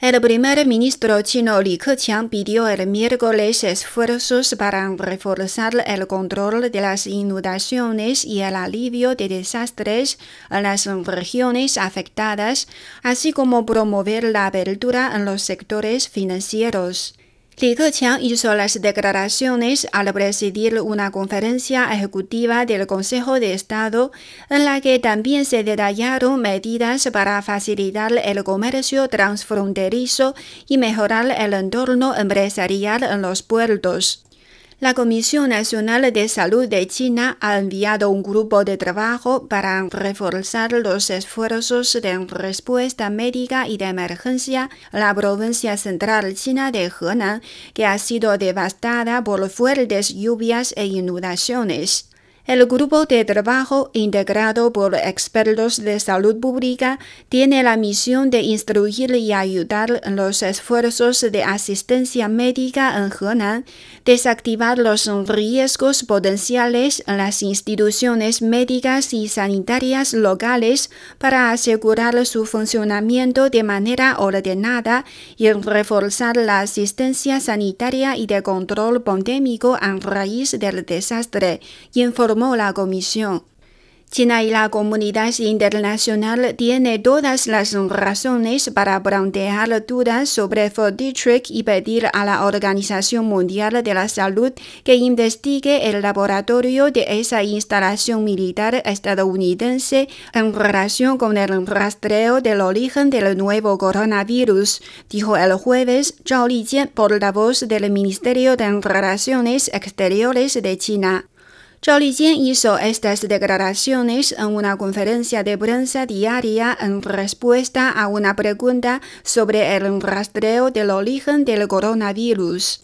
El primer ministro chino Li Keqiang pidió el miércoles esfuerzos para reforzar el control de las inundaciones y el alivio de desastres en las regiones afectadas, así como promover la apertura en los sectores financieros. Li Keqiang hizo las declaraciones al presidir una conferencia ejecutiva del Consejo de Estado en la que también se detallaron medidas para facilitar el comercio transfronterizo y mejorar el entorno empresarial en los puertos. La Comisión Nacional de Salud de China ha enviado un grupo de trabajo para reforzar los esfuerzos de respuesta médica y de emergencia en la provincia central china de Henan, que ha sido devastada por fuertes lluvias e inundaciones. El grupo de trabajo, integrado por expertos de salud pública, tiene la misión de instruir y ayudar en los esfuerzos de asistencia médica en Henan, desactivar los riesgos potenciales en las instituciones médicas y sanitarias locales para asegurar su funcionamiento de manera ordenada y reforzar la asistencia sanitaria y de control pandémico a raíz del desastre, informó la comisión. China y la comunidad internacional tienen todas las razones para plantear dudas sobre Fortitrick y pedir a la Organización Mundial de la Salud que investigue el laboratorio de esa instalación militar estadounidense en relación con el rastreo del origen del nuevo coronavirus, dijo el jueves Zhao Lijian, portavoz del Ministerio de Relaciones Exteriores de China. Lijian hizo estas declaraciones en una conferencia de prensa diaria en respuesta a una pregunta sobre el rastreo del origen del coronavirus.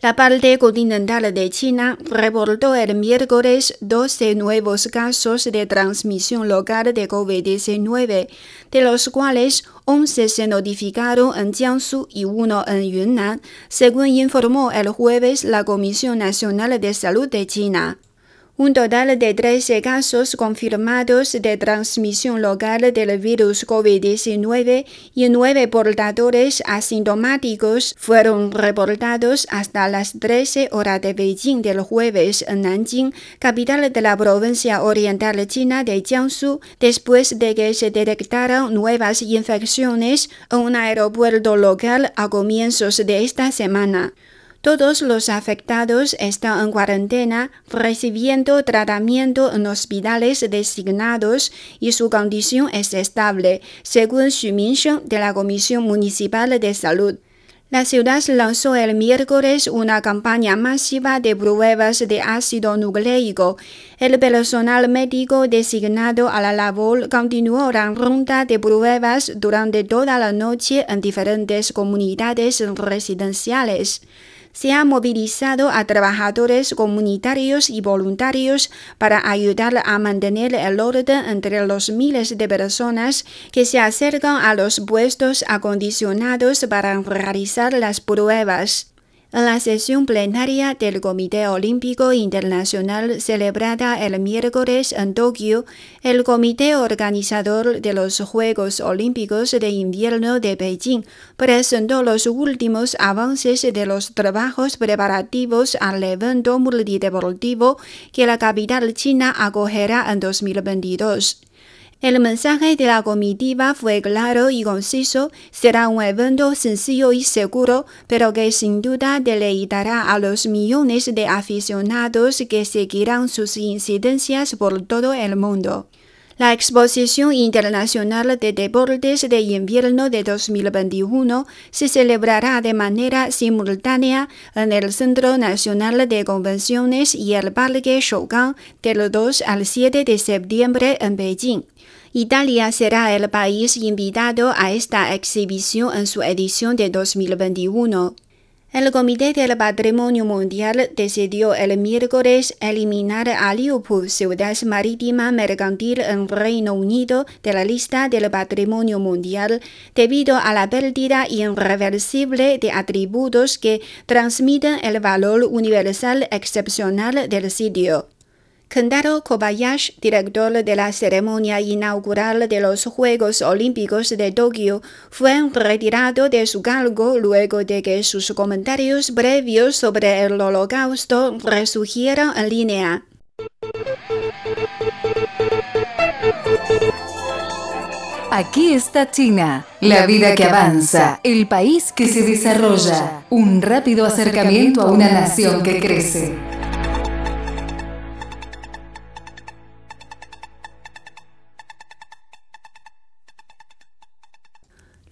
La parte continental de China reportó el miércoles 12 nuevos casos de transmisión local de COVID-19, de los cuales 11 se notificaron en Jiangsu y uno en Yunnan, según informó el jueves la Comisión Nacional de Salud de China. Un total de 13 casos confirmados de transmisión local del virus COVID-19 y 9 portadores asintomáticos fueron reportados hasta las 13 horas de Beijing del jueves en Nanjing, capital de la provincia oriental china de Jiangsu, después de que se detectaran nuevas infecciones en un aeropuerto local a comienzos de esta semana. Todos los afectados están en cuarentena, recibiendo tratamiento en hospitales designados y su condición es estable, según Xu Minsheng de la Comisión Municipal de Salud. La ciudad lanzó el miércoles una campaña masiva de pruebas de ácido nucleico. El personal médico designado a la labor continuó la ronda de pruebas durante toda la noche en diferentes comunidades residenciales se ha movilizado a trabajadores comunitarios y voluntarios para ayudar a mantener el orden entre los miles de personas que se acercan a los puestos acondicionados para realizar las pruebas. En la sesión plenaria del Comité Olímpico Internacional celebrada el miércoles en Tokio, el comité organizador de los Juegos Olímpicos de Invierno de Beijing presentó los últimos avances de los trabajos preparativos al evento multideportivo que la capital china acogerá en 2022. El mensaje de la comitiva fue claro y conciso. Será un evento sencillo y seguro, pero que sin duda deleitará a los millones de aficionados que seguirán sus incidencias por todo el mundo. La Exposición Internacional de Deportes de Invierno de 2021 se celebrará de manera simultánea en el Centro Nacional de Convenciones y el Parque Shougang del 2 al 7 de septiembre en Beijing. Italia será el país invitado a esta exhibición en su edición de 2021. El Comité del Patrimonio Mundial decidió el miércoles eliminar a Liverpool, ciudad marítima mercantil en Reino Unido, de la lista del Patrimonio Mundial debido a la pérdida irreversible de atributos que transmiten el valor universal excepcional del sitio. Kentaro Kobayashi, director de la ceremonia inaugural de los Juegos Olímpicos de Tokio, fue retirado de su cargo luego de que sus comentarios previos sobre el holocausto resurgieran en línea. Aquí está China, la vida que avanza, el país que se desarrolla, un rápido acercamiento a una nación que crece.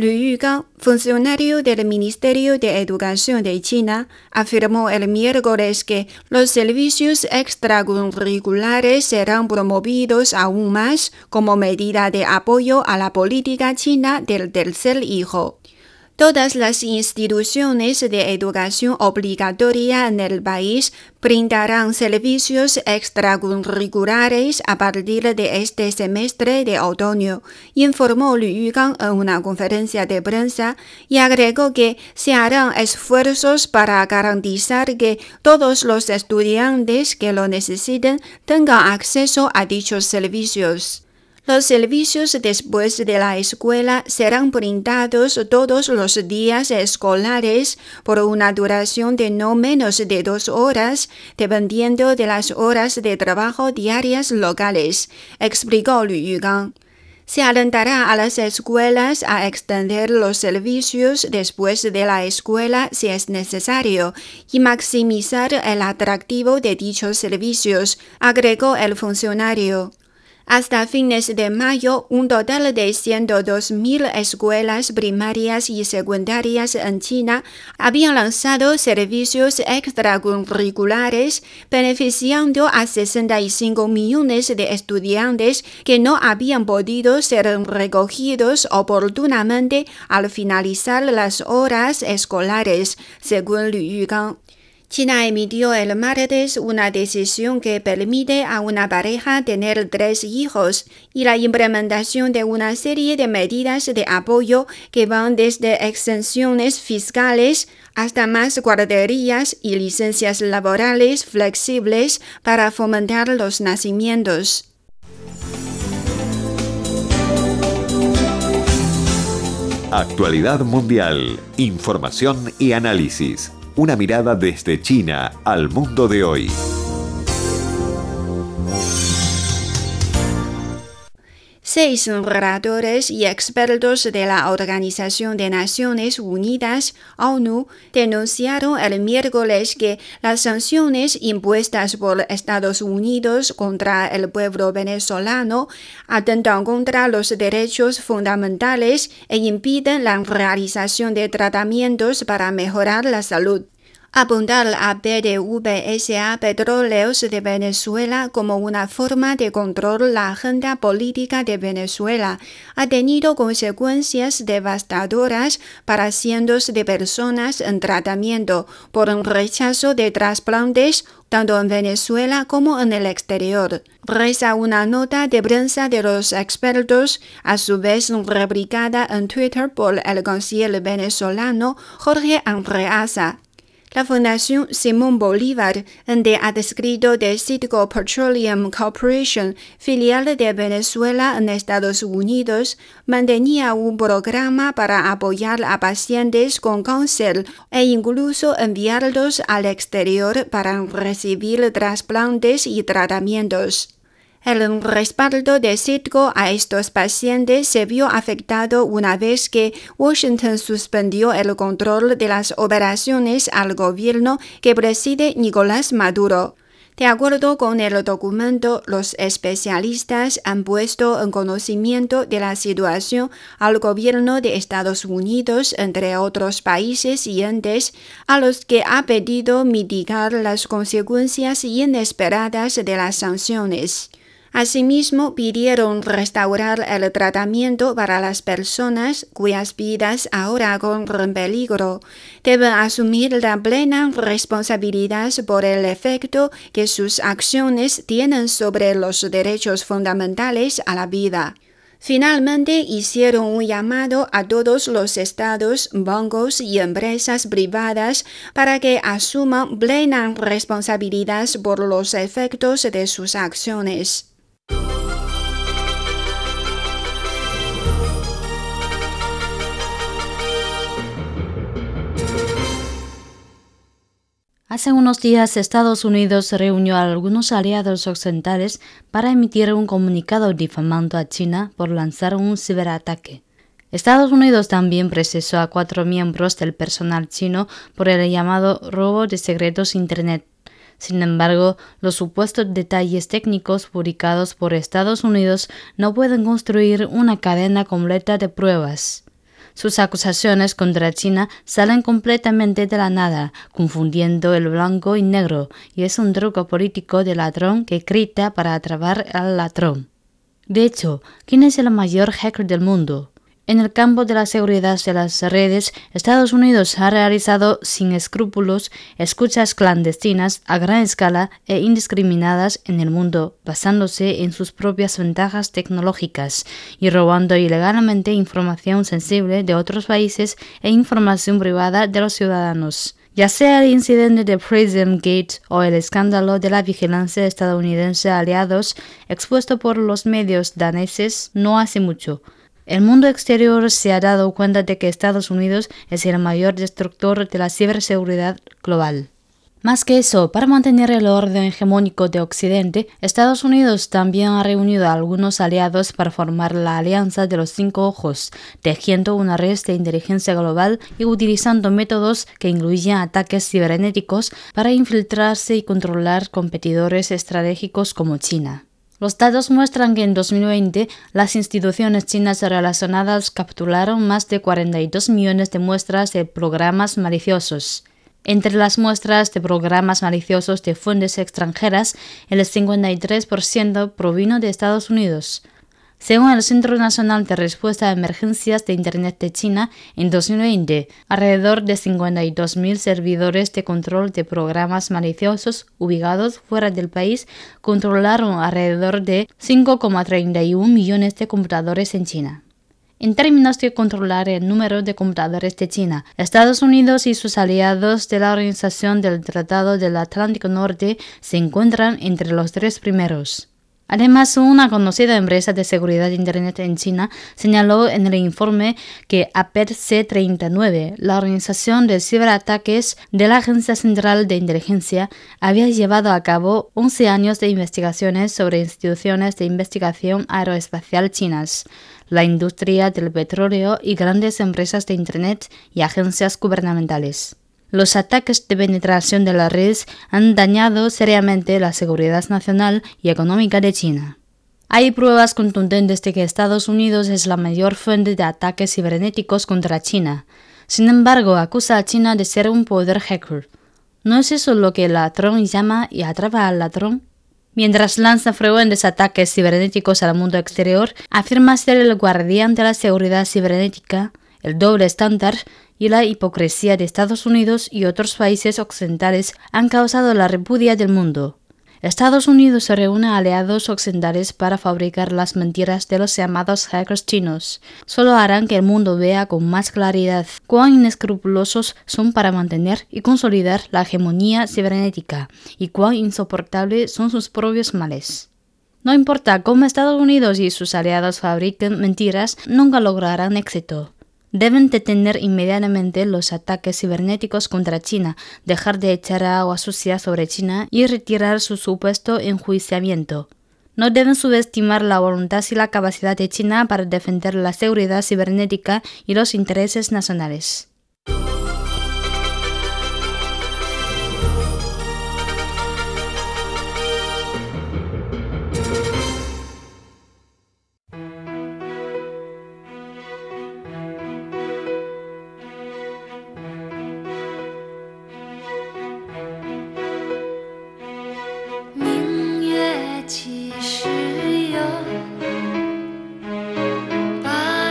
Liu Yugang, funcionario del Ministerio de Educación de China, afirmó el miércoles que los servicios extracurriculares serán promovidos aún más como medida de apoyo a la política china del tercer hijo. Todas las instituciones de educación obligatoria en el país brindarán servicios extracurriculares a partir de este semestre de otoño, informó Liu Yugang en una conferencia de prensa y agregó que se harán esfuerzos para garantizar que todos los estudiantes que lo necesiten tengan acceso a dichos servicios. Los servicios después de la escuela serán brindados todos los días escolares por una duración de no menos de dos horas, dependiendo de las horas de trabajo diarias locales, explicó Liu Yugang. Se alentará a las escuelas a extender los servicios después de la escuela si es necesario y maximizar el atractivo de dichos servicios, agregó el funcionario. Hasta fines de mayo, un total de 102.000 escuelas primarias y secundarias en China habían lanzado servicios extracurriculares beneficiando a 65 millones de estudiantes que no habían podido ser recogidos oportunamente al finalizar las horas escolares, según Liu Yugang. China emitió el martes una decisión que permite a una pareja tener tres hijos y la implementación de una serie de medidas de apoyo que van desde exenciones fiscales hasta más guarderías y licencias laborales flexibles para fomentar los nacimientos. Actualidad Mundial, Información y Análisis. Una mirada desde China al mundo de hoy. Seis relatores y expertos de la Organización de Naciones Unidas, ONU, denunciaron el miércoles que las sanciones impuestas por Estados Unidos contra el pueblo venezolano atentan contra los derechos fundamentales e impiden la realización de tratamientos para mejorar la salud. Apuntar a PDVSA Petróleos de Venezuela como una forma de control la agenda política de Venezuela ha tenido consecuencias devastadoras para cientos de personas en tratamiento por un rechazo de trasplantes tanto en Venezuela como en el exterior. Reza una nota de prensa de los expertos, a su vez replicada en Twitter por el canciller venezolano Jorge Andreasa. La Fundación Simón Bolívar, de adscrito de Citgo Petroleum Corporation, filial de Venezuela en Estados Unidos, mantenía un programa para apoyar a pacientes con cáncer e incluso enviarlos al exterior para recibir trasplantes y tratamientos. El respaldo de Citgo a estos pacientes se vio afectado una vez que Washington suspendió el control de las operaciones al gobierno que preside Nicolás Maduro. De acuerdo con el documento, los especialistas han puesto en conocimiento de la situación al gobierno de Estados Unidos, entre otros países y entes, a los que ha pedido mitigar las consecuencias inesperadas de las sanciones. Asimismo, pidieron restaurar el tratamiento para las personas cuyas vidas ahora corren peligro. Deben asumir la plena responsabilidad por el efecto que sus acciones tienen sobre los derechos fundamentales a la vida. Finalmente hicieron un llamado a todos los estados, bancos y empresas privadas para que asuman plena responsabilidad por los efectos de sus acciones. Hace unos días Estados Unidos reunió a algunos aliados occidentales para emitir un comunicado difamando a China por lanzar un ciberataque. Estados Unidos también procesó a cuatro miembros del personal chino por el llamado robo de secretos Internet. Sin embargo, los supuestos detalles técnicos publicados por Estados Unidos no pueden construir una cadena completa de pruebas. Sus acusaciones contra China salen completamente de la nada, confundiendo el blanco y negro, y es un truco político de ladrón que grita para atrapar al ladrón. De hecho, ¿quién es el mayor hacker del mundo? En el campo de la seguridad de las redes, Estados Unidos ha realizado sin escrúpulos escuchas clandestinas a gran escala e indiscriminadas en el mundo, basándose en sus propias ventajas tecnológicas y robando ilegalmente información sensible de otros países e información privada de los ciudadanos. Ya sea el incidente de Prism Gate o el escándalo de la vigilancia estadounidense aliados expuesto por los medios daneses no hace mucho, el mundo exterior se ha dado cuenta de que Estados Unidos es el mayor destructor de la ciberseguridad global. Más que eso, para mantener el orden hegemónico de Occidente, Estados Unidos también ha reunido a algunos aliados para formar la Alianza de los Cinco Ojos, tejiendo una red de inteligencia global y utilizando métodos que incluyen ataques cibernéticos para infiltrarse y controlar competidores estratégicos como China. Los datos muestran que en 2020 las instituciones chinas relacionadas capturaron más de 42 millones de muestras de programas maliciosos. Entre las muestras de programas maliciosos de fuentes extranjeras, el 53% provino de Estados Unidos. Según el Centro Nacional de Respuesta a Emergencias de Internet de China, en 2020, alrededor de 52.000 servidores de control de programas maliciosos ubicados fuera del país controlaron alrededor de 5,31 millones de computadores en China. En términos de controlar el número de computadores de China, Estados Unidos y sus aliados de la Organización del Tratado del Atlántico Norte se encuentran entre los tres primeros. Además, una conocida empresa de seguridad de Internet en China señaló en el informe que APET-C39, la organización de ciberataques de la Agencia Central de Inteligencia, había llevado a cabo 11 años de investigaciones sobre instituciones de investigación aeroespacial chinas, la industria del petróleo y grandes empresas de Internet y agencias gubernamentales. Los ataques de penetración de las redes han dañado seriamente la seguridad nacional y económica de China. Hay pruebas contundentes de que Estados Unidos es la mayor fuente de ataques cibernéticos contra China. Sin embargo, acusa a China de ser un poder hacker. ¿No es eso lo que el ladrón llama y atrapa al ladrón? Mientras lanza frecuentes ataques cibernéticos al mundo exterior, afirma ser el guardián de la seguridad cibernética, el doble estándar y la hipocresía de Estados Unidos y otros países occidentales han causado la repudia del mundo. Estados Unidos se reúne a aliados occidentales para fabricar las mentiras de los llamados hackers chinos. Solo harán que el mundo vea con más claridad cuán inescrupulosos son para mantener y consolidar la hegemonía cibernética y cuán insoportables son sus propios males. No importa cómo Estados Unidos y sus aliados fabriquen mentiras, nunca lograrán éxito. Deben detener inmediatamente los ataques cibernéticos contra China, dejar de echar agua sucia sobre China y retirar su supuesto enjuiciamiento. No deben subestimar la voluntad y la capacidad de China para defender la seguridad cibernética y los intereses nacionales.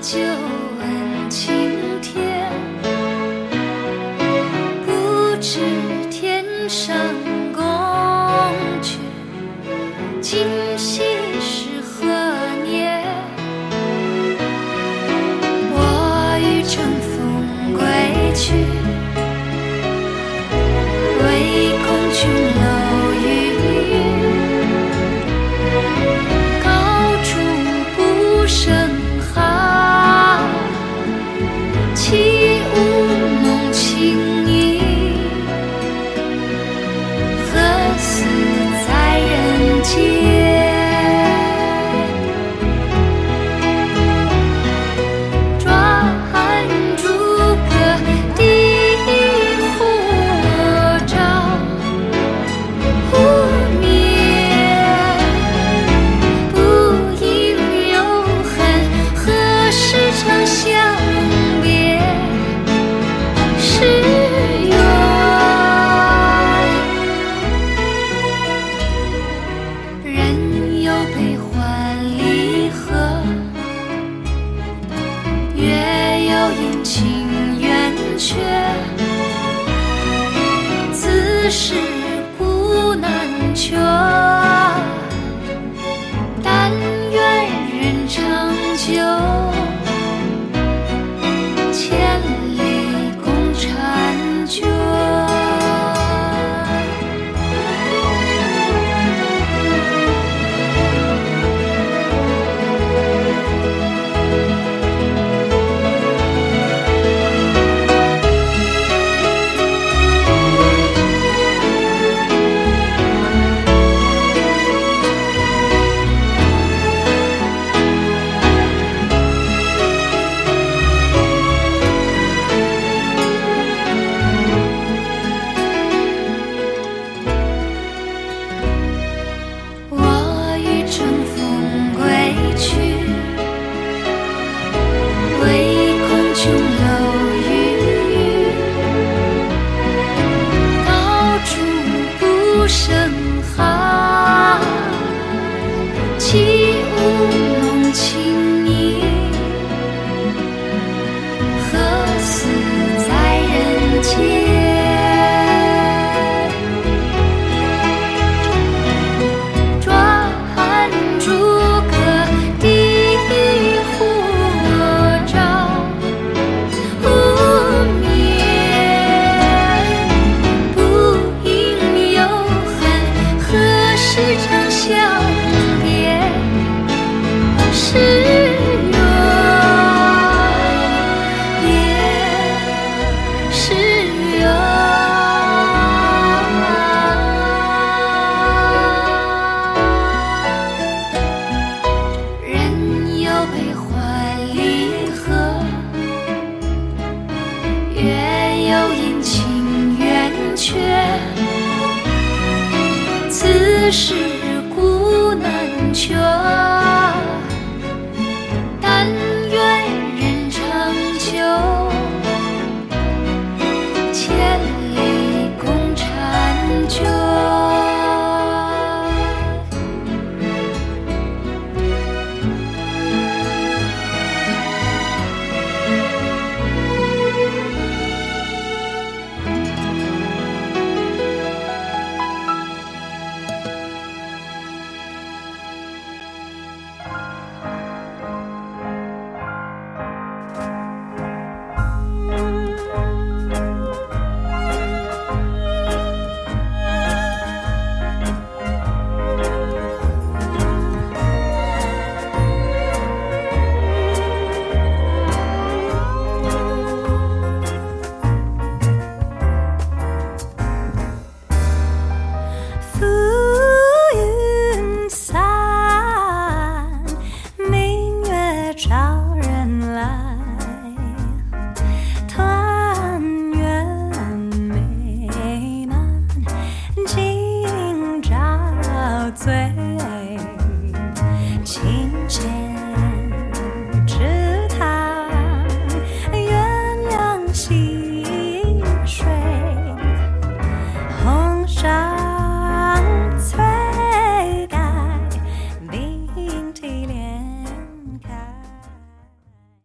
就问情起。阴晴圆缺此事